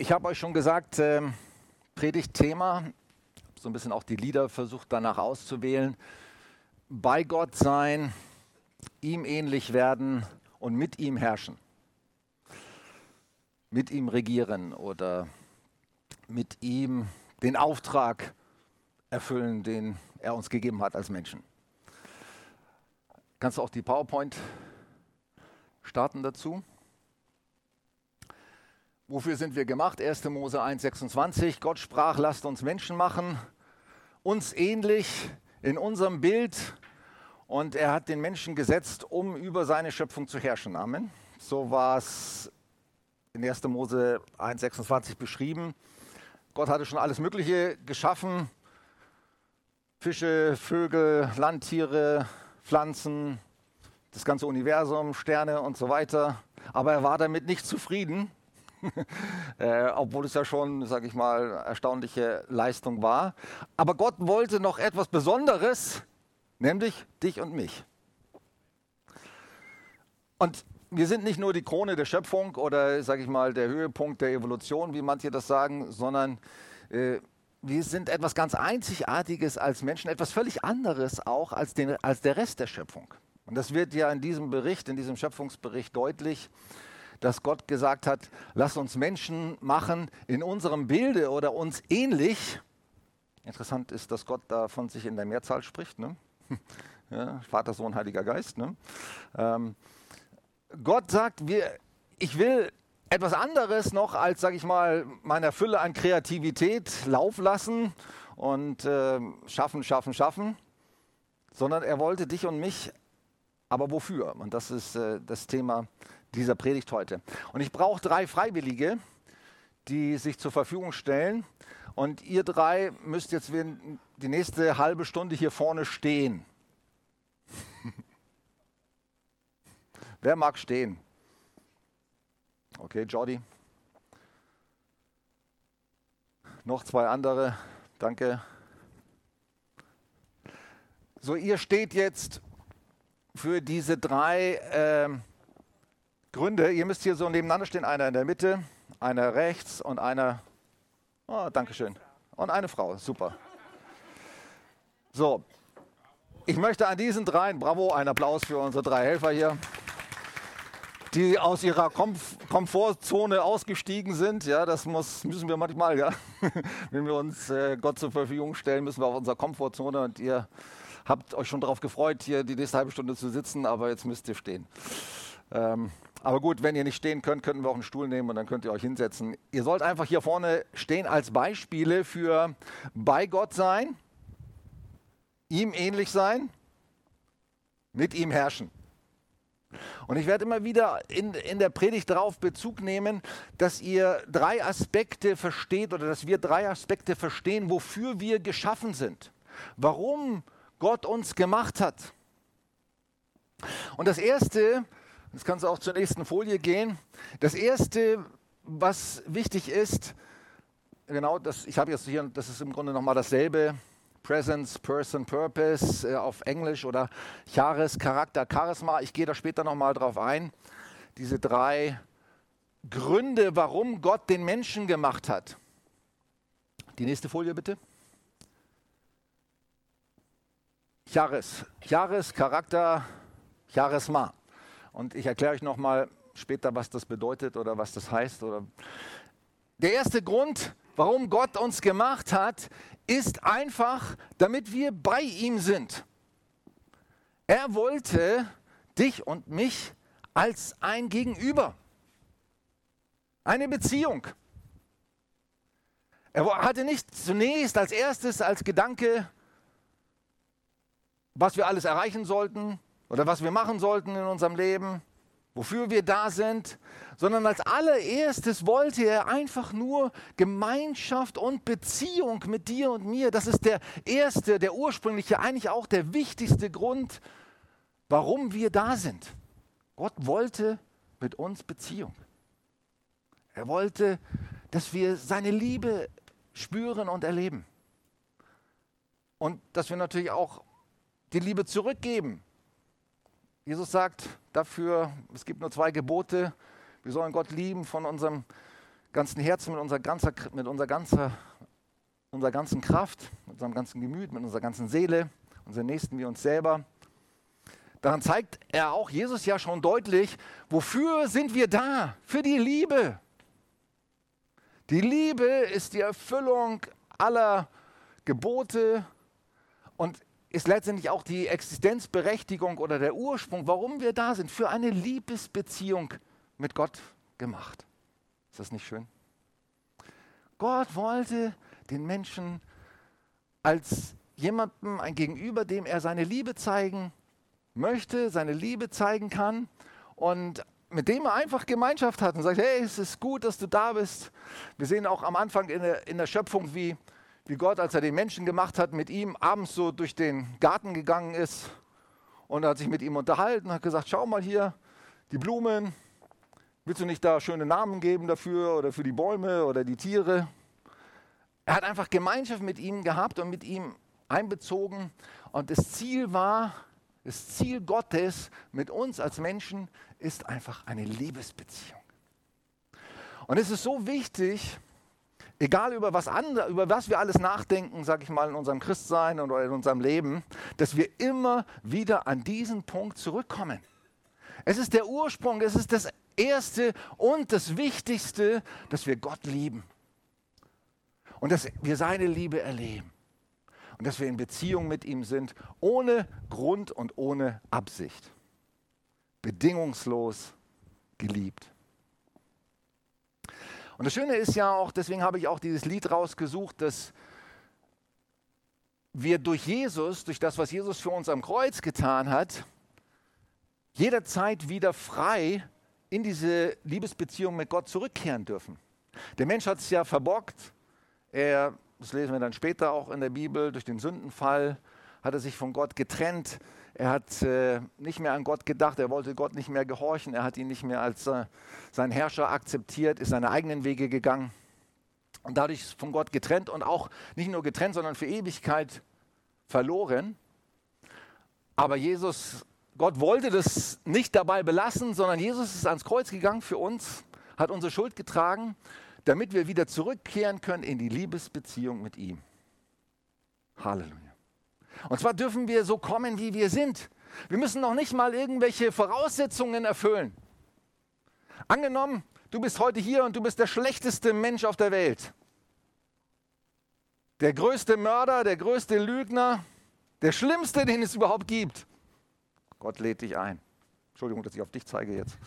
Ich habe euch schon gesagt, äh, Predigtthema, so ein bisschen auch die Lieder versucht danach auszuwählen. Bei Gott sein, ihm ähnlich werden und mit ihm herrschen. Mit ihm regieren oder mit ihm den Auftrag erfüllen, den er uns gegeben hat als Menschen. Kannst du auch die PowerPoint starten dazu? Wofür sind wir gemacht? 1. Mose 1,26. Gott sprach, lasst uns Menschen machen, uns ähnlich in unserem Bild. Und er hat den Menschen gesetzt, um über seine Schöpfung zu herrschen. Amen. So war es in 1. Mose 1,26 beschrieben. Gott hatte schon alles Mögliche geschaffen. Fische, Vögel, Landtiere, Pflanzen, das ganze Universum, Sterne und so weiter. Aber er war damit nicht zufrieden äh, obwohl es ja schon, sage ich mal, erstaunliche Leistung war. Aber Gott wollte noch etwas Besonderes, nämlich dich und mich. Und wir sind nicht nur die Krone der Schöpfung oder, sage ich mal, der Höhepunkt der Evolution, wie manche das sagen, sondern äh, wir sind etwas ganz Einzigartiges als Menschen, etwas völlig anderes auch als, den, als der Rest der Schöpfung. Und das wird ja in diesem Bericht, in diesem Schöpfungsbericht deutlich dass Gott gesagt hat, lass uns Menschen machen in unserem Bilde oder uns ähnlich. Interessant ist, dass Gott da von sich in der Mehrzahl spricht. Ne? Ja, Vater, Sohn, Heiliger Geist. Ne? Ähm, Gott sagt, wir, ich will etwas anderes noch als, sage ich mal, meiner Fülle an Kreativität Lauf lassen und äh, schaffen, schaffen, schaffen, sondern er wollte dich und mich, aber wofür? Und das ist äh, das Thema dieser Predigt heute. Und ich brauche drei Freiwillige, die sich zur Verfügung stellen. Und ihr drei müsst jetzt die nächste halbe Stunde hier vorne stehen. Wer mag stehen? Okay, Jordi. Noch zwei andere. Danke. So, ihr steht jetzt für diese drei äh, Gründe. Ihr müsst hier so nebeneinander stehen, einer in der Mitte, einer rechts und einer, oh, Dankeschön, und eine Frau, super. So, ich möchte an diesen dreien, bravo, einen Applaus für unsere drei Helfer hier, die aus ihrer Komf Komfortzone ausgestiegen sind. Ja, das muss, müssen wir manchmal, ja. Wenn wir uns äh, Gott zur Verfügung stellen, müssen wir auf unserer Komfortzone und ihr habt euch schon darauf gefreut, hier die nächste halbe Stunde zu sitzen, aber jetzt müsst ihr stehen. Ähm, aber gut, wenn ihr nicht stehen könnt, könnten wir auch einen Stuhl nehmen und dann könnt ihr euch hinsetzen. Ihr sollt einfach hier vorne stehen als Beispiele für bei Gott sein, ihm ähnlich sein, mit ihm herrschen. Und ich werde immer wieder in, in der Predigt darauf Bezug nehmen, dass ihr drei Aspekte versteht oder dass wir drei Aspekte verstehen, wofür wir geschaffen sind. Warum Gott uns gemacht hat. Und das Erste, Jetzt kannst du auch zur nächsten Folie gehen. Das erste, was wichtig ist, genau, das, ich habe jetzt hier, das ist im Grunde nochmal dasselbe. Presence, Person, Purpose äh, auf Englisch oder Charis, Charakter, Charisma. Ich gehe da später nochmal drauf ein. Diese drei Gründe, warum Gott den Menschen gemacht hat. Die nächste Folie bitte. Charis, Charis, Charakter, Charisma. Und ich erkläre euch nochmal später, was das bedeutet oder was das heißt. Oder Der erste Grund, warum Gott uns gemacht hat, ist einfach, damit wir bei ihm sind. Er wollte dich und mich als ein Gegenüber. Eine Beziehung. Er hatte nicht zunächst als erstes als Gedanke, was wir alles erreichen sollten, oder was wir machen sollten in unserem Leben, wofür wir da sind, sondern als allererstes wollte er einfach nur Gemeinschaft und Beziehung mit dir und mir. Das ist der erste, der ursprüngliche, eigentlich auch der wichtigste Grund, warum wir da sind. Gott wollte mit uns Beziehung. Er wollte, dass wir seine Liebe spüren und erleben. Und dass wir natürlich auch die Liebe zurückgeben Jesus sagt dafür, es gibt nur zwei Gebote. Wir sollen Gott lieben von unserem ganzen Herzen, mit unserer, ganzer, mit unserer, ganzer, unserer ganzen Kraft, mit unserem ganzen Gemüt, mit unserer ganzen Seele, unseren Nächsten wie uns selber. Daran zeigt er auch Jesus ja schon deutlich, wofür sind wir da? Für die Liebe. Die Liebe ist die Erfüllung aller Gebote und ist letztendlich auch die Existenzberechtigung oder der Ursprung, warum wir da sind, für eine Liebesbeziehung mit Gott gemacht. Ist das nicht schön? Gott wollte den Menschen als jemandem, ein Gegenüber, dem er seine Liebe zeigen möchte, seine Liebe zeigen kann und mit dem er einfach Gemeinschaft hat und sagt, hey, es ist gut, dass du da bist. Wir sehen auch am Anfang in der, in der Schöpfung, wie wie Gott, als er den Menschen gemacht hat, mit ihm abends so durch den Garten gegangen ist und hat sich mit ihm unterhalten, hat gesagt, schau mal hier, die Blumen, willst du nicht da schöne Namen geben dafür oder für die Bäume oder die Tiere? Er hat einfach Gemeinschaft mit ihm gehabt und mit ihm einbezogen und das Ziel war, das Ziel Gottes mit uns als Menschen ist einfach eine Liebesbeziehung. Und es ist so wichtig, egal über was, andere, über was wir alles nachdenken, sage ich mal, in unserem Christsein oder in unserem Leben, dass wir immer wieder an diesen Punkt zurückkommen. Es ist der Ursprung, es ist das Erste und das Wichtigste, dass wir Gott lieben. Und dass wir seine Liebe erleben. Und dass wir in Beziehung mit ihm sind, ohne Grund und ohne Absicht. Bedingungslos geliebt. Und das Schöne ist ja auch, deswegen habe ich auch dieses Lied rausgesucht, dass wir durch Jesus, durch das, was Jesus für uns am Kreuz getan hat, jederzeit wieder frei in diese Liebesbeziehung mit Gott zurückkehren dürfen. Der Mensch hat es ja verbockt. Er, das lesen wir dann später auch in der Bibel, durch den Sündenfall hat er sich von Gott getrennt. Er hat äh, nicht mehr an Gott gedacht, er wollte Gott nicht mehr gehorchen, er hat ihn nicht mehr als äh, seinen Herrscher akzeptiert, ist seine eigenen Wege gegangen und dadurch von Gott getrennt und auch nicht nur getrennt, sondern für Ewigkeit verloren. Aber Jesus, Gott wollte das nicht dabei belassen, sondern Jesus ist ans Kreuz gegangen für uns, hat unsere Schuld getragen, damit wir wieder zurückkehren können in die Liebesbeziehung mit ihm. Halleluja. Und zwar dürfen wir so kommen, wie wir sind. Wir müssen noch nicht mal irgendwelche Voraussetzungen erfüllen. Angenommen, du bist heute hier und du bist der schlechteste Mensch auf der Welt. Der größte Mörder, der größte Lügner, der schlimmste, den es überhaupt gibt. Gott lädt dich ein. Entschuldigung, dass ich auf dich zeige jetzt.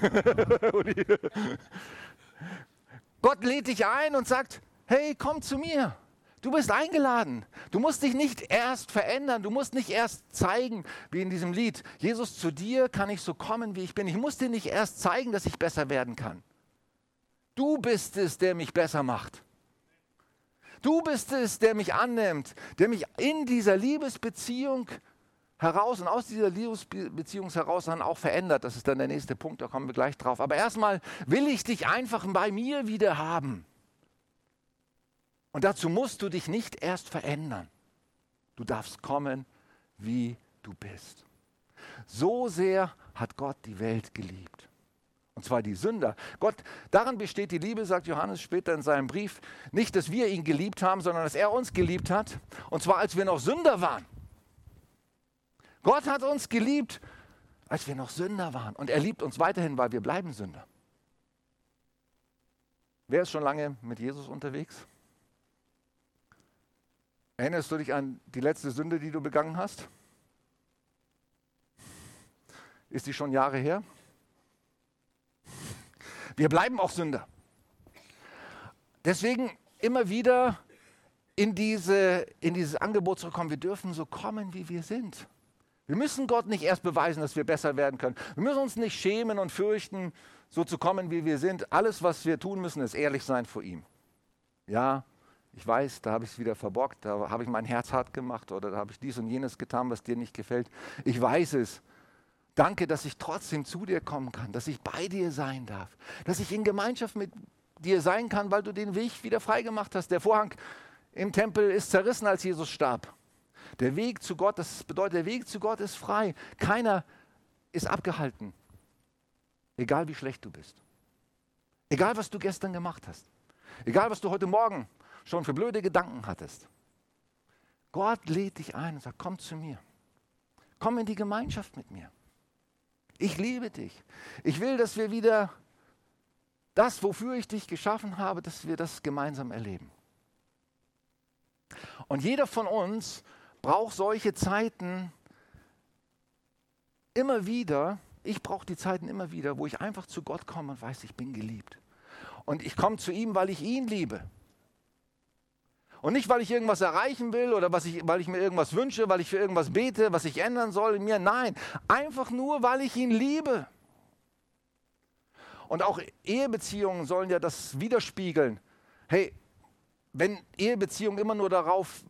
Gott lädt dich ein und sagt, hey, komm zu mir. Du bist eingeladen. Du musst dich nicht erst verändern. Du musst nicht erst zeigen, wie in diesem Lied, Jesus, zu dir kann ich so kommen, wie ich bin. Ich muss dir nicht erst zeigen, dass ich besser werden kann. Du bist es, der mich besser macht. Du bist es, der mich annimmt, der mich in dieser Liebesbeziehung heraus und aus dieser Liebesbeziehung heraus dann auch verändert. Das ist dann der nächste Punkt, da kommen wir gleich drauf. Aber erstmal will ich dich einfach bei mir wieder haben. Und dazu musst du dich nicht erst verändern. Du darfst kommen, wie du bist. So sehr hat Gott die Welt geliebt. Und zwar die Sünder. Gott, daran besteht die Liebe, sagt Johannes später in seinem Brief, nicht, dass wir ihn geliebt haben, sondern dass er uns geliebt hat. Und zwar, als wir noch Sünder waren. Gott hat uns geliebt, als wir noch Sünder waren. Und er liebt uns weiterhin, weil wir bleiben Sünder. Wer ist schon lange mit Jesus unterwegs? Erinnerst du dich an die letzte Sünde, die du begangen hast? Ist die schon Jahre her? Wir bleiben auch Sünder. Deswegen immer wieder in, diese, in dieses Angebot zurückkommen, wir dürfen so kommen, wie wir sind. Wir müssen Gott nicht erst beweisen, dass wir besser werden können. Wir müssen uns nicht schämen und fürchten, so zu kommen, wie wir sind. Alles, was wir tun müssen, ist ehrlich sein vor ihm. Ja, ich weiß, da habe ich es wieder verbockt, da habe ich mein Herz hart gemacht oder da habe ich dies und jenes getan, was dir nicht gefällt. Ich weiß es. Danke, dass ich trotzdem zu dir kommen kann, dass ich bei dir sein darf, dass ich in Gemeinschaft mit dir sein kann, weil du den Weg wieder freigemacht hast. Der Vorhang im Tempel ist zerrissen, als Jesus starb. Der Weg zu Gott, das bedeutet, der Weg zu Gott ist frei. Keiner ist abgehalten, egal wie schlecht du bist. Egal, was du gestern gemacht hast. Egal, was du heute Morgen schon für blöde Gedanken hattest. Gott lädt dich ein und sagt, komm zu mir. Komm in die Gemeinschaft mit mir. Ich liebe dich. Ich will, dass wir wieder das, wofür ich dich geschaffen habe, dass wir das gemeinsam erleben. Und jeder von uns braucht solche Zeiten immer wieder. Ich brauche die Zeiten immer wieder, wo ich einfach zu Gott komme und weiß, ich bin geliebt. Und ich komme zu ihm, weil ich ihn liebe. Und nicht, weil ich irgendwas erreichen will oder was ich, weil ich mir irgendwas wünsche, weil ich für irgendwas bete, was ich ändern soll in mir. Nein, einfach nur, weil ich ihn liebe. Und auch Ehebeziehungen sollen ja das widerspiegeln. Hey, wenn Ehebeziehung immer nur darauf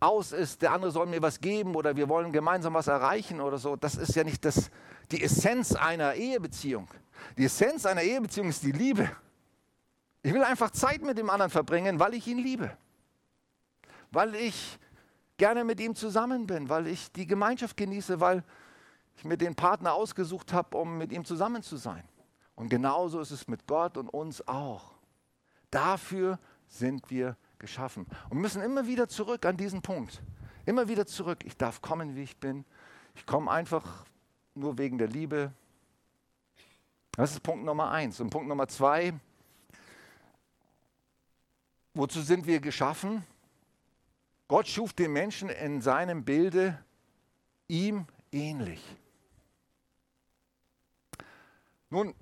aus ist, der andere soll mir was geben oder wir wollen gemeinsam was erreichen oder so, das ist ja nicht das, die Essenz einer Ehebeziehung. Die Essenz einer Ehebeziehung ist die Liebe. Ich will einfach Zeit mit dem anderen verbringen, weil ich ihn liebe weil ich gerne mit ihm zusammen bin, weil ich die Gemeinschaft genieße, weil ich mir den Partner ausgesucht habe, um mit ihm zusammen zu sein. Und genauso ist es mit Gott und uns auch. Dafür sind wir geschaffen und müssen immer wieder zurück an diesen Punkt. Immer wieder zurück. Ich darf kommen, wie ich bin. Ich komme einfach nur wegen der Liebe. Das ist Punkt Nummer eins. Und Punkt Nummer zwei, wozu sind wir geschaffen? Gott schuf den Menschen in seinem Bilde ihm ähnlich. Nun,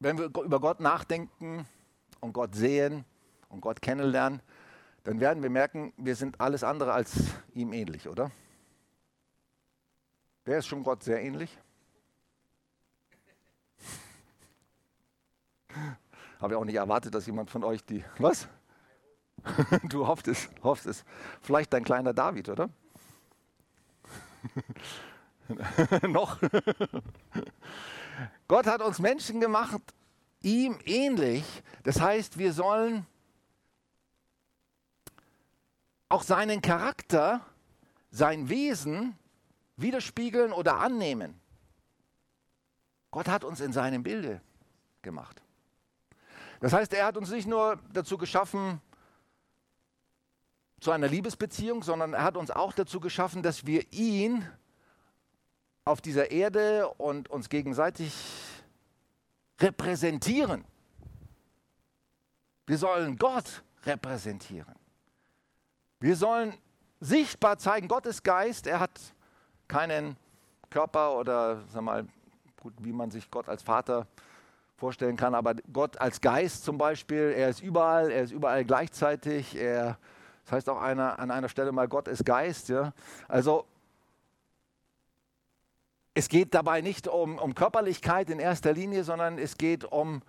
wenn wir über Gott nachdenken und Gott sehen und Gott kennenlernen, dann werden wir merken, wir sind alles andere als ihm ähnlich, oder? Wer ist schon Gott sehr ähnlich? Habe ich auch nicht erwartet, dass jemand von euch die. Was? Du hoffst es, hoffst es. Vielleicht dein kleiner David, oder? Noch? Gott hat uns Menschen gemacht, ihm ähnlich. Das heißt, wir sollen auch seinen Charakter, sein Wesen widerspiegeln oder annehmen. Gott hat uns in seinem Bilde gemacht. Das heißt, er hat uns nicht nur dazu geschaffen, zu einer Liebesbeziehung, sondern er hat uns auch dazu geschaffen, dass wir ihn auf dieser Erde und uns gegenseitig repräsentieren. Wir sollen Gott repräsentieren. Wir sollen sichtbar zeigen, Gott ist Geist, er hat keinen Körper oder sag mal, gut, wie man sich Gott als Vater vorstellen kann, aber Gott als Geist zum Beispiel, er ist überall, er ist überall gleichzeitig, er das heißt auch einer, an einer Stelle mal, Gott ist Geist. Ja? Also es geht dabei nicht um, um Körperlichkeit in erster Linie, sondern es geht um,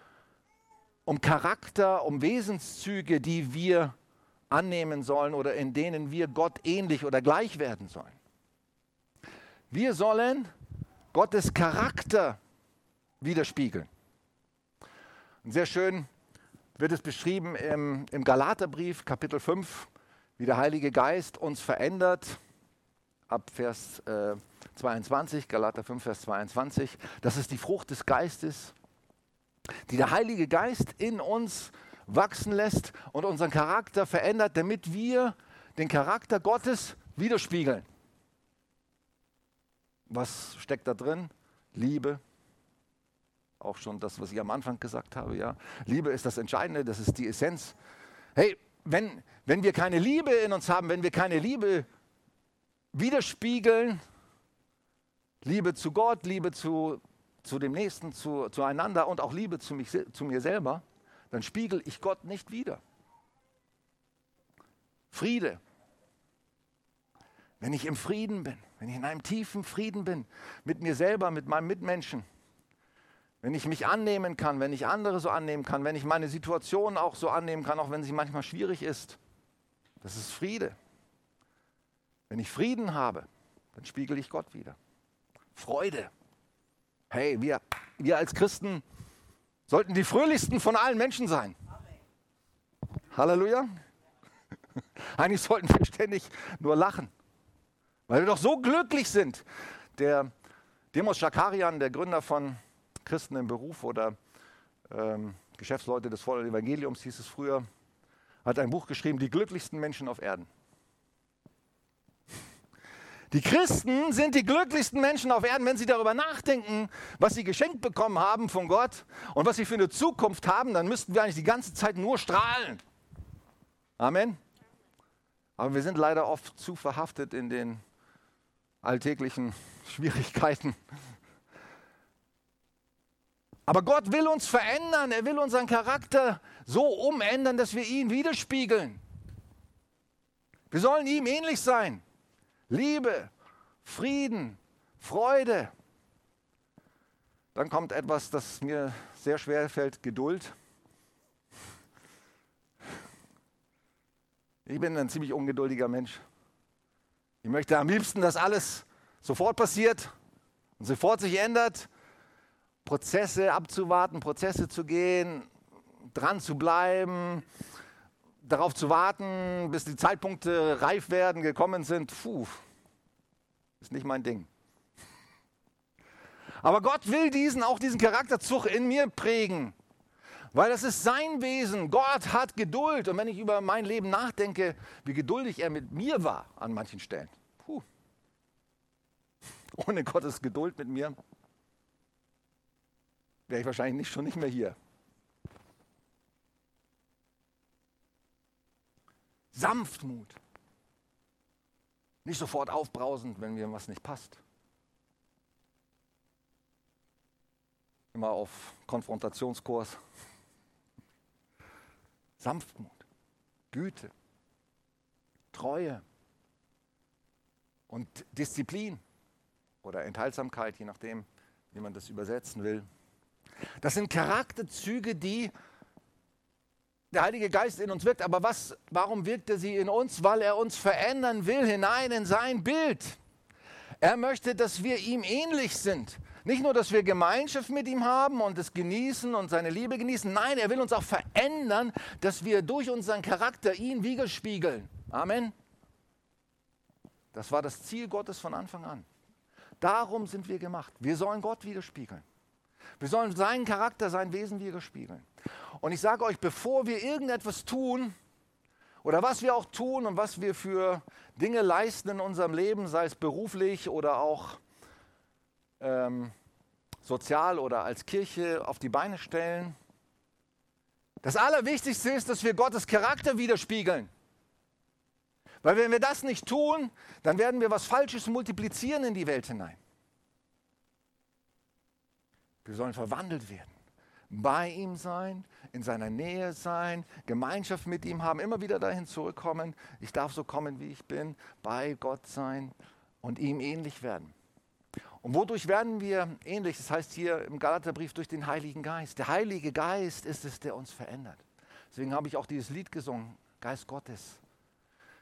um Charakter, um Wesenszüge, die wir annehmen sollen oder in denen wir Gott ähnlich oder gleich werden sollen. Wir sollen Gottes Charakter widerspiegeln. Und sehr schön wird es beschrieben im, im Galaterbrief, Kapitel 5, wie der Heilige Geist uns verändert. Ab Vers äh, 22, Galater 5, Vers 22. Das ist die Frucht des Geistes, die der Heilige Geist in uns wachsen lässt und unseren Charakter verändert, damit wir den Charakter Gottes widerspiegeln. Was steckt da drin? Liebe. Auch schon das, was ich am Anfang gesagt habe, ja. Liebe ist das Entscheidende, das ist die Essenz. Hey, wenn, wenn wir keine Liebe in uns haben, wenn wir keine Liebe widerspiegeln, Liebe zu Gott, Liebe zu, zu dem Nächsten, zu, zueinander und auch Liebe zu, mich, zu mir selber, dann spiegel ich Gott nicht wieder. Friede. Wenn ich im Frieden bin, wenn ich in einem tiefen Frieden bin, mit mir selber, mit meinem Mitmenschen, wenn ich mich annehmen kann, wenn ich andere so annehmen kann, wenn ich meine Situation auch so annehmen kann, auch wenn sie manchmal schwierig ist, das ist Friede. Wenn ich Frieden habe, dann spiegel ich Gott wieder. Freude. Hey, wir, wir als Christen sollten die fröhlichsten von allen Menschen sein. Halleluja. Eigentlich sollten wir ständig nur lachen, weil wir doch so glücklich sind. Der Demos Schakarian, der Gründer von Christen im Beruf oder ähm, Geschäftsleute des vollen Evangeliums hieß es früher, hat ein Buch geschrieben, die glücklichsten Menschen auf Erden. Die Christen sind die glücklichsten Menschen auf Erden, wenn sie darüber nachdenken, was sie geschenkt bekommen haben von Gott und was sie für eine Zukunft haben, dann müssten wir eigentlich die ganze Zeit nur strahlen. Amen. Aber wir sind leider oft zu verhaftet in den alltäglichen Schwierigkeiten. Aber Gott will uns verändern, er will unseren Charakter so umändern, dass wir ihn widerspiegeln. Wir sollen ihm ähnlich sein. Liebe, Frieden, Freude. Dann kommt etwas, das mir sehr schwer fällt, Geduld. Ich bin ein ziemlich ungeduldiger Mensch. Ich möchte am liebsten, dass alles sofort passiert und sofort sich ändert. Prozesse abzuwarten, Prozesse zu gehen, dran zu bleiben, darauf zu warten, bis die Zeitpunkte reif werden, gekommen sind. Puh, ist nicht mein Ding. Aber Gott will diesen, auch diesen Charakterzug in mir prägen. Weil das ist sein Wesen. Gott hat Geduld. Und wenn ich über mein Leben nachdenke, wie geduldig er mit mir war an manchen Stellen. Puh. Ohne Gottes Geduld mit mir wäre ich wahrscheinlich nicht, schon nicht mehr hier. Sanftmut. Nicht sofort aufbrausend, wenn mir was nicht passt. Immer auf Konfrontationskurs. Sanftmut, Güte, Treue und Disziplin oder Enthaltsamkeit, je nachdem, wie man das übersetzen will. Das sind Charakterzüge, die der Heilige Geist in uns wirkt. Aber was, warum wirkt er sie in uns? Weil er uns verändern will hinein in sein Bild. Er möchte, dass wir ihm ähnlich sind. Nicht nur, dass wir Gemeinschaft mit ihm haben und es genießen und seine Liebe genießen. Nein, er will uns auch verändern, dass wir durch unseren Charakter ihn widerspiegeln. Amen. Das war das Ziel Gottes von Anfang an. Darum sind wir gemacht. Wir sollen Gott widerspiegeln. Wir sollen seinen Charakter, sein Wesen widerspiegeln. Und ich sage euch, bevor wir irgendetwas tun, oder was wir auch tun und was wir für Dinge leisten in unserem Leben, sei es beruflich oder auch ähm, sozial oder als Kirche auf die Beine stellen. Das Allerwichtigste ist, dass wir Gottes Charakter widerspiegeln. Weil wenn wir das nicht tun, dann werden wir was Falsches multiplizieren in die Welt hinein. Wir sollen verwandelt werden. Bei ihm sein, in seiner Nähe sein, Gemeinschaft mit ihm haben, immer wieder dahin zurückkommen. Ich darf so kommen, wie ich bin, bei Gott sein und ihm ähnlich werden. Und wodurch werden wir ähnlich? Das heißt hier im Galaterbrief durch den Heiligen Geist. Der Heilige Geist ist es, der uns verändert. Deswegen habe ich auch dieses Lied gesungen, Geist Gottes.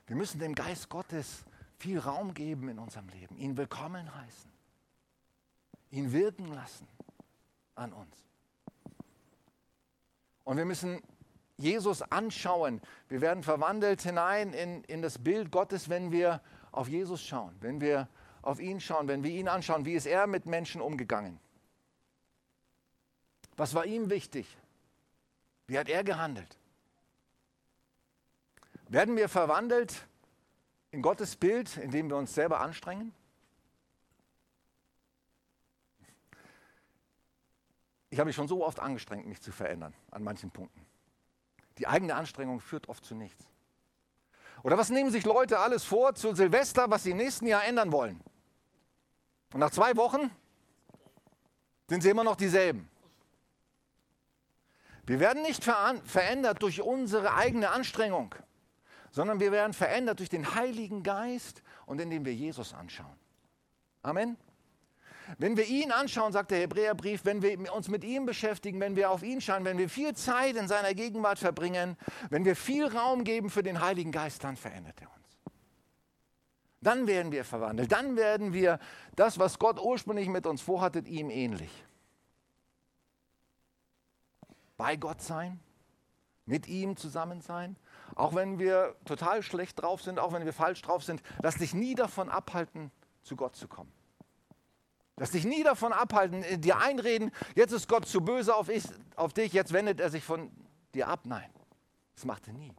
Wir müssen dem Geist Gottes viel Raum geben in unserem Leben, ihn willkommen heißen, ihn wirken lassen an uns. Und wir müssen Jesus anschauen. Wir werden verwandelt hinein in, in das Bild Gottes, wenn wir auf Jesus schauen, wenn wir auf ihn schauen, wenn wir ihn anschauen, wie ist er mit Menschen umgegangen? Was war ihm wichtig? Wie hat er gehandelt? Werden wir verwandelt in Gottes Bild, indem wir uns selber anstrengen? Ich habe mich schon so oft angestrengt, mich zu verändern an manchen Punkten. Die eigene Anstrengung führt oft zu nichts. Oder was nehmen sich Leute alles vor zu Silvester, was sie im nächsten Jahr ändern wollen? Und nach zwei Wochen sind sie immer noch dieselben. Wir werden nicht verändert durch unsere eigene Anstrengung, sondern wir werden verändert durch den Heiligen Geist und indem wir Jesus anschauen. Amen. Wenn wir ihn anschauen, sagt der Hebräerbrief, wenn wir uns mit ihm beschäftigen, wenn wir auf ihn schauen, wenn wir viel Zeit in seiner Gegenwart verbringen, wenn wir viel Raum geben für den Heiligen Geist, dann verändert er uns. Dann werden wir verwandelt. Dann werden wir das, was Gott ursprünglich mit uns vorhatte, ihm ähnlich. Bei Gott sein, mit ihm zusammen sein, auch wenn wir total schlecht drauf sind, auch wenn wir falsch drauf sind, lass dich nie davon abhalten, zu Gott zu kommen. Lass dich nie davon abhalten, äh, dir einreden, jetzt ist Gott zu böse auf, ich, auf dich, jetzt wendet er sich von dir ab. Nein, das macht er nie.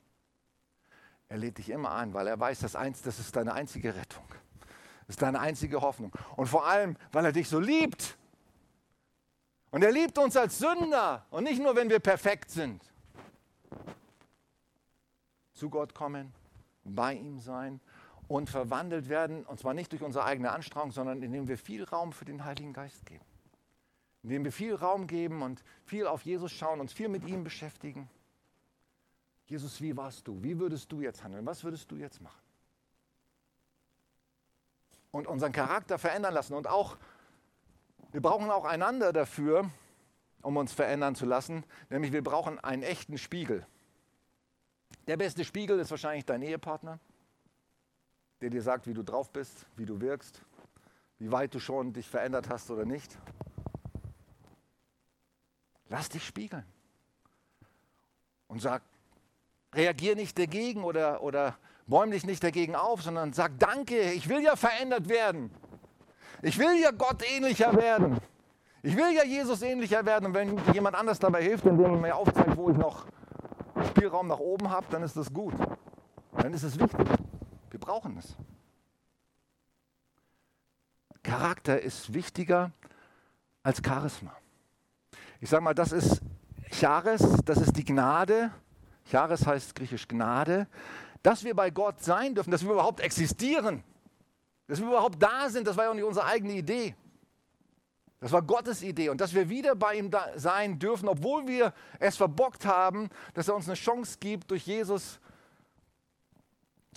Er lädt dich immer ein, weil er weiß, das, eins, das ist deine einzige Rettung. Das ist deine einzige Hoffnung. Und vor allem, weil er dich so liebt. Und er liebt uns als Sünder und nicht nur, wenn wir perfekt sind. Zu Gott kommen, bei ihm sein und verwandelt werden, und zwar nicht durch unsere eigene Anstrengung, sondern indem wir viel Raum für den Heiligen Geist geben. Indem wir viel Raum geben und viel auf Jesus schauen, uns viel mit ihm beschäftigen. Jesus, wie warst du? Wie würdest du jetzt handeln? Was würdest du jetzt machen? Und unseren Charakter verändern lassen. Und auch, wir brauchen auch einander dafür, um uns verändern zu lassen. Nämlich wir brauchen einen echten Spiegel. Der beste Spiegel ist wahrscheinlich dein Ehepartner, der dir sagt, wie du drauf bist, wie du wirkst, wie weit du schon dich verändert hast oder nicht. Lass dich spiegeln. Und sag, reagier nicht dagegen oder, oder bäum dich nicht dagegen auf, sondern sag Danke, ich will ja verändert werden. Ich will ja Gott ähnlicher werden. Ich will ja Jesus ähnlicher werden. Und wenn jemand anders dabei hilft, indem er mir aufzeigt, wo ich noch Spielraum nach oben habe, dann ist das gut. Dann ist es wichtig. Wir brauchen es. Charakter ist wichtiger als Charisma. Ich sage mal, das ist Charis, das ist die Gnade, Charis heißt griechisch Gnade, dass wir bei Gott sein dürfen, dass wir überhaupt existieren, dass wir überhaupt da sind, das war ja auch nicht unsere eigene Idee. Das war Gottes Idee und dass wir wieder bei ihm sein dürfen, obwohl wir es verbockt haben, dass er uns eine Chance gibt, durch Jesus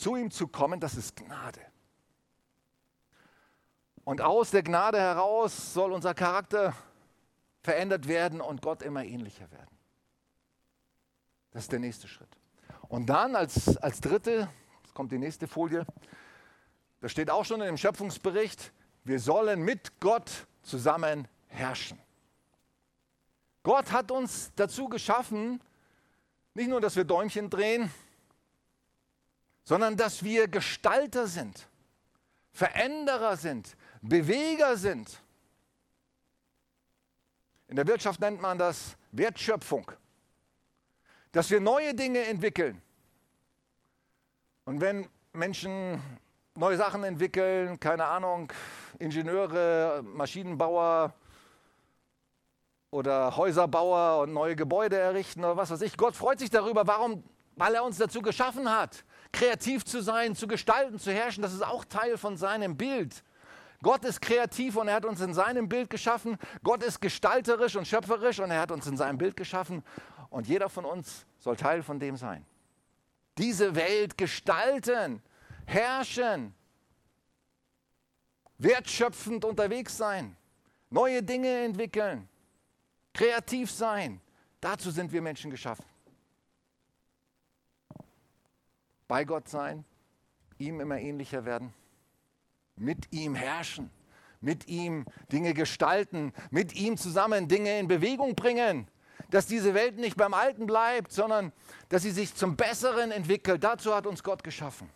zu ihm zu kommen, das ist Gnade. Und aus der Gnade heraus soll unser Charakter verändert werden und Gott immer ähnlicher werden. Das ist der nächste Schritt. Und dann als, als dritte, jetzt kommt die nächste Folie, da steht auch schon in dem Schöpfungsbericht, wir sollen mit Gott zusammen herrschen. Gott hat uns dazu geschaffen, nicht nur, dass wir Däumchen drehen, sondern dass wir Gestalter sind, Veränderer sind, Beweger sind. In der Wirtschaft nennt man das Wertschöpfung dass wir neue Dinge entwickeln. Und wenn Menschen neue Sachen entwickeln, keine Ahnung, Ingenieure, Maschinenbauer oder Häuserbauer und neue Gebäude errichten oder was weiß ich, Gott freut sich darüber. Warum? Weil er uns dazu geschaffen hat, kreativ zu sein, zu gestalten, zu herrschen. Das ist auch Teil von seinem Bild. Gott ist kreativ und er hat uns in seinem Bild geschaffen. Gott ist gestalterisch und schöpferisch und er hat uns in seinem Bild geschaffen. Und jeder von uns soll Teil von dem sein. Diese Welt gestalten, herrschen, wertschöpfend unterwegs sein, neue Dinge entwickeln, kreativ sein. Dazu sind wir Menschen geschaffen. Bei Gott sein, ihm immer ähnlicher werden, mit ihm herrschen, mit ihm Dinge gestalten, mit ihm zusammen Dinge in Bewegung bringen dass diese Welt nicht beim Alten bleibt, sondern dass sie sich zum Besseren entwickelt. Dazu hat uns Gott geschaffen.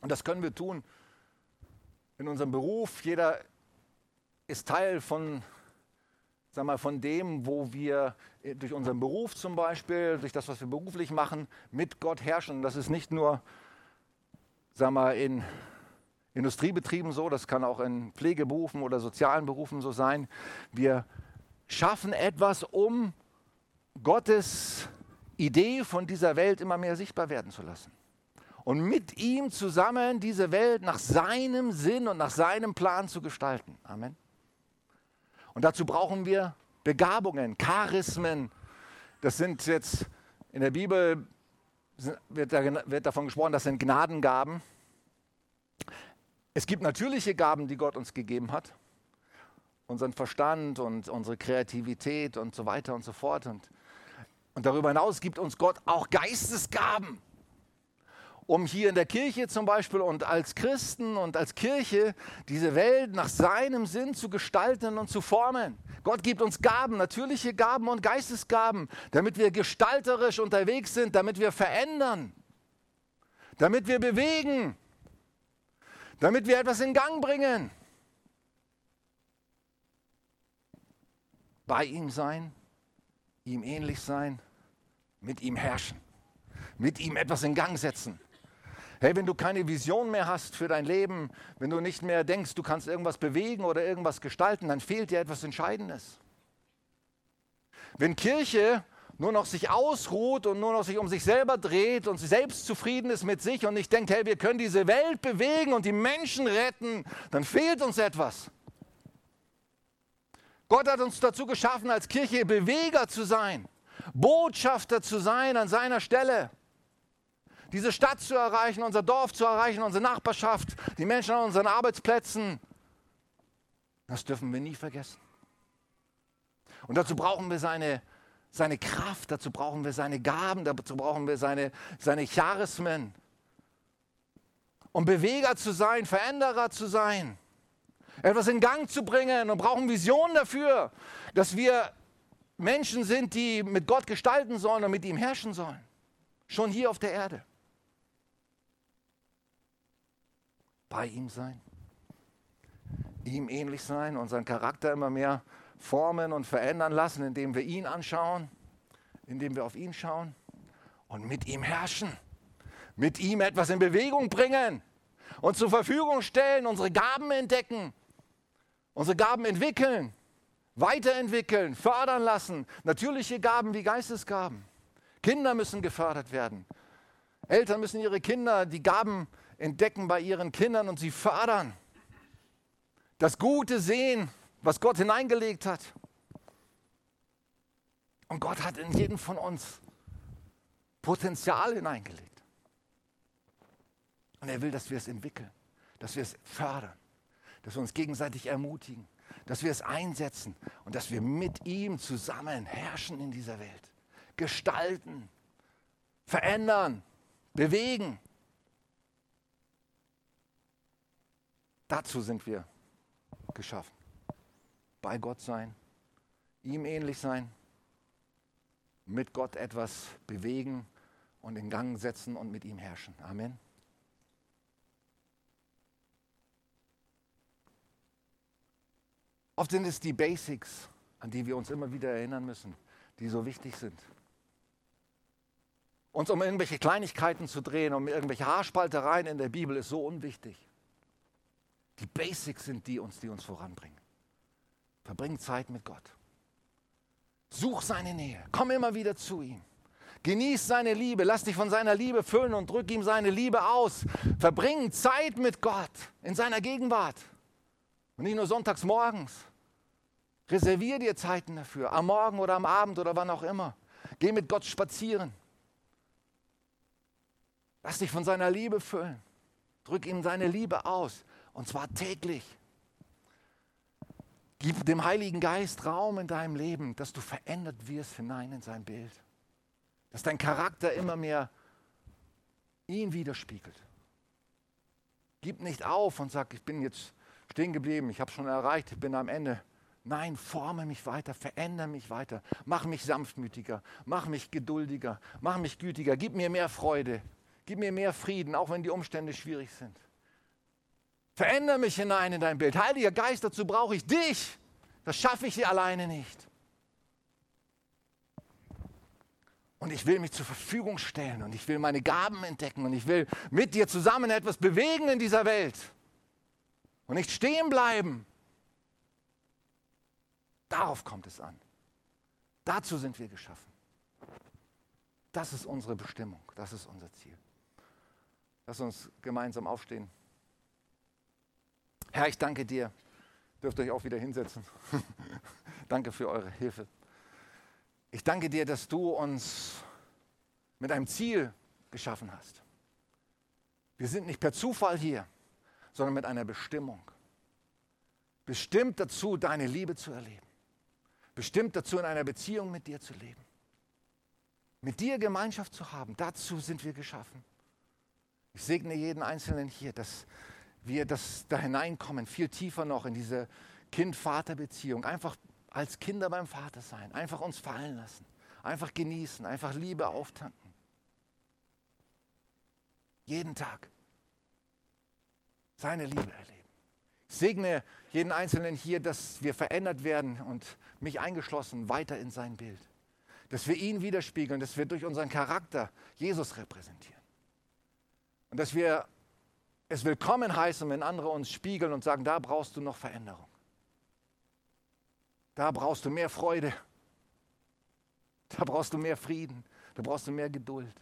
Und das können wir tun in unserem Beruf. Jeder ist Teil von, sag mal, von dem, wo wir durch unseren Beruf zum Beispiel, durch das, was wir beruflich machen, mit Gott herrschen. Das ist nicht nur sag mal, in Industriebetrieben so, das kann auch in Pflegeberufen oder sozialen Berufen so sein. Wir schaffen etwas, um Gottes Idee von dieser Welt immer mehr sichtbar werden zu lassen. Und mit ihm zusammen diese Welt nach seinem Sinn und nach seinem Plan zu gestalten. Amen. Und dazu brauchen wir Begabungen, Charismen. Das sind jetzt in der Bibel wird, davon gesprochen, das sind Gnadengaben. Es gibt natürliche Gaben, die Gott uns gegeben hat. Unseren Verstand und unsere Kreativität und so weiter und so fort. Und, und darüber hinaus gibt uns Gott auch Geistesgaben, um hier in der Kirche zum Beispiel und als Christen und als Kirche diese Welt nach seinem Sinn zu gestalten und zu formen. Gott gibt uns Gaben, natürliche Gaben und Geistesgaben, damit wir gestalterisch unterwegs sind, damit wir verändern, damit wir bewegen damit wir etwas in Gang bringen. Bei ihm sein, ihm ähnlich sein, mit ihm herrschen, mit ihm etwas in Gang setzen. Hey, wenn du keine Vision mehr hast für dein Leben, wenn du nicht mehr denkst, du kannst irgendwas bewegen oder irgendwas gestalten, dann fehlt dir etwas Entscheidendes. Wenn Kirche nur noch sich ausruht und nur noch sich um sich selber dreht und selbst zufrieden ist mit sich und nicht denkt, hey, wir können diese Welt bewegen und die Menschen retten, dann fehlt uns etwas. Gott hat uns dazu geschaffen, als Kirche Beweger zu sein, Botschafter zu sein an seiner Stelle. Diese Stadt zu erreichen, unser Dorf zu erreichen, unsere Nachbarschaft, die Menschen an unseren Arbeitsplätzen. Das dürfen wir nie vergessen. Und dazu brauchen wir seine seine Kraft, dazu brauchen wir seine Gaben, dazu brauchen wir seine, seine Charismen. Um Beweger zu sein, Veränderer zu sein, etwas in Gang zu bringen und brauchen Visionen dafür, dass wir Menschen sind, die mit Gott gestalten sollen und mit ihm herrschen sollen. Schon hier auf der Erde. Bei ihm sein, ihm ähnlich sein, unseren Charakter immer mehr formen und verändern lassen, indem wir ihn anschauen, indem wir auf ihn schauen und mit ihm herrschen, mit ihm etwas in Bewegung bringen und zur Verfügung stellen, unsere Gaben entdecken, unsere Gaben entwickeln, weiterentwickeln, fördern lassen. Natürliche Gaben wie Geistesgaben. Kinder müssen gefördert werden. Eltern müssen ihre Kinder die Gaben entdecken bei ihren Kindern und sie fördern. Das Gute sehen was Gott hineingelegt hat. Und Gott hat in jeden von uns Potenzial hineingelegt. Und er will, dass wir es entwickeln, dass wir es fördern, dass wir uns gegenseitig ermutigen, dass wir es einsetzen und dass wir mit ihm zusammen herrschen in dieser Welt, gestalten, verändern, bewegen. Dazu sind wir geschaffen bei Gott sein, ihm ähnlich sein, mit Gott etwas bewegen und in Gang setzen und mit ihm herrschen. Amen. Oft sind es die Basics, an die wir uns immer wieder erinnern müssen, die so wichtig sind. Uns um irgendwelche Kleinigkeiten zu drehen, um irgendwelche Haarspaltereien in der Bibel ist so unwichtig. Die Basics sind die uns, die uns voranbringen. Verbring Zeit mit Gott. Such seine Nähe. Komm immer wieder zu ihm. Genieß seine Liebe. Lass dich von seiner Liebe füllen und drück ihm seine Liebe aus. Verbring Zeit mit Gott in seiner Gegenwart. Und nicht nur sonntags morgens. Reservier dir Zeiten dafür. Am Morgen oder am Abend oder wann auch immer. Geh mit Gott spazieren. Lass dich von seiner Liebe füllen. Drück ihm seine Liebe aus. Und zwar täglich. Gib dem Heiligen Geist Raum in deinem Leben, dass du verändert wirst hinein in sein Bild. Dass dein Charakter immer mehr ihn widerspiegelt. Gib nicht auf und sag, ich bin jetzt stehen geblieben, ich habe schon erreicht, ich bin am Ende. Nein, forme mich weiter, verändere mich weiter, mach mich sanftmütiger, mach mich geduldiger, mach mich gütiger, gib mir mehr Freude, gib mir mehr Frieden, auch wenn die Umstände schwierig sind. Verändere mich hinein in dein Bild. Heiliger Geist, dazu brauche ich dich. Das schaffe ich alleine nicht. Und ich will mich zur Verfügung stellen und ich will meine Gaben entdecken und ich will mit dir zusammen etwas bewegen in dieser Welt und nicht stehen bleiben. Darauf kommt es an. Dazu sind wir geschaffen. Das ist unsere Bestimmung, das ist unser Ziel. Lass uns gemeinsam aufstehen. Herr, ich danke dir. Dürft euch auch wieder hinsetzen. danke für eure Hilfe. Ich danke dir, dass du uns mit einem Ziel geschaffen hast. Wir sind nicht per Zufall hier, sondern mit einer Bestimmung. Bestimmt dazu, deine Liebe zu erleben. Bestimmt dazu, in einer Beziehung mit dir zu leben. Mit dir Gemeinschaft zu haben. Dazu sind wir geschaffen. Ich segne jeden Einzelnen hier, dass wir das da hineinkommen, viel tiefer noch in diese Kind-Vater-Beziehung. Einfach als Kinder beim Vater sein, einfach uns fallen lassen, einfach genießen, einfach Liebe auftanken. Jeden Tag. seine Liebe erleben. Ich segne jeden Einzelnen hier, dass wir verändert werden und mich eingeschlossen weiter in sein Bild. Dass wir ihn widerspiegeln, dass wir durch unseren Charakter Jesus repräsentieren. Und dass wir es willkommen heißen, wenn andere uns spiegeln und sagen, da brauchst du noch Veränderung. Da brauchst du mehr Freude. Da brauchst du mehr Frieden. Da brauchst du mehr Geduld.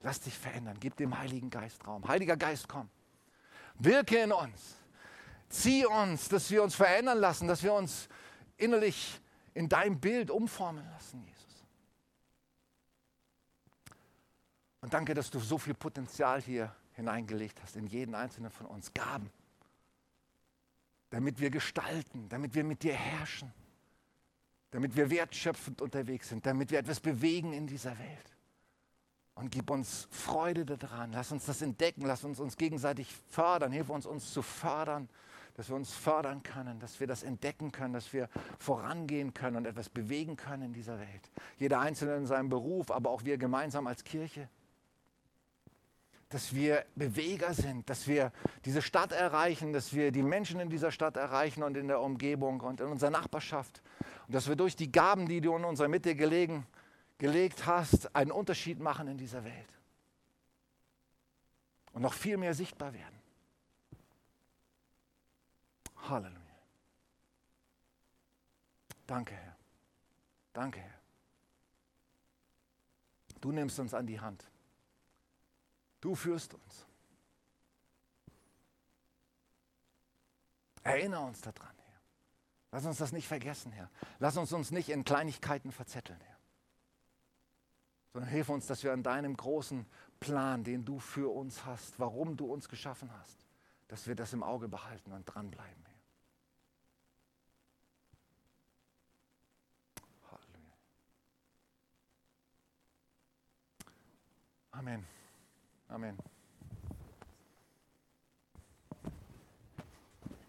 Lass dich verändern. Gib dem Heiligen Geist Raum. Heiliger Geist, komm. Wirke in uns. Zieh uns, dass wir uns verändern lassen, dass wir uns innerlich in dein Bild umformen lassen, Jesus. Und danke, dass du so viel Potenzial hier hineingelegt hast in jeden einzelnen von uns. Gaben. Damit wir gestalten, damit wir mit dir herrschen, damit wir wertschöpfend unterwegs sind, damit wir etwas bewegen in dieser Welt. Und gib uns Freude daran. Lass uns das entdecken. Lass uns uns gegenseitig fördern. Hilf uns, uns zu fördern, dass wir uns fördern können, dass wir das entdecken können, dass wir vorangehen können und etwas bewegen können in dieser Welt. Jeder Einzelne in seinem Beruf, aber auch wir gemeinsam als Kirche. Dass wir Beweger sind, dass wir diese Stadt erreichen, dass wir die Menschen in dieser Stadt erreichen und in der Umgebung und in unserer Nachbarschaft. Und dass wir durch die Gaben, die du in unserer Mitte gelegen gelegt hast, einen Unterschied machen in dieser Welt. Und noch viel mehr sichtbar werden. Halleluja. Danke, Herr. Danke, Herr. Du nimmst uns an die Hand. Du führst uns. Erinnere uns daran, Herr. Lass uns das nicht vergessen, Herr. Lass uns uns nicht in Kleinigkeiten verzetteln, Herr sondern hilf uns, dass wir an deinem großen Plan, den du für uns hast, warum du uns geschaffen hast, dass wir das im Auge behalten und dranbleiben. Halleluja. Amen. Amen.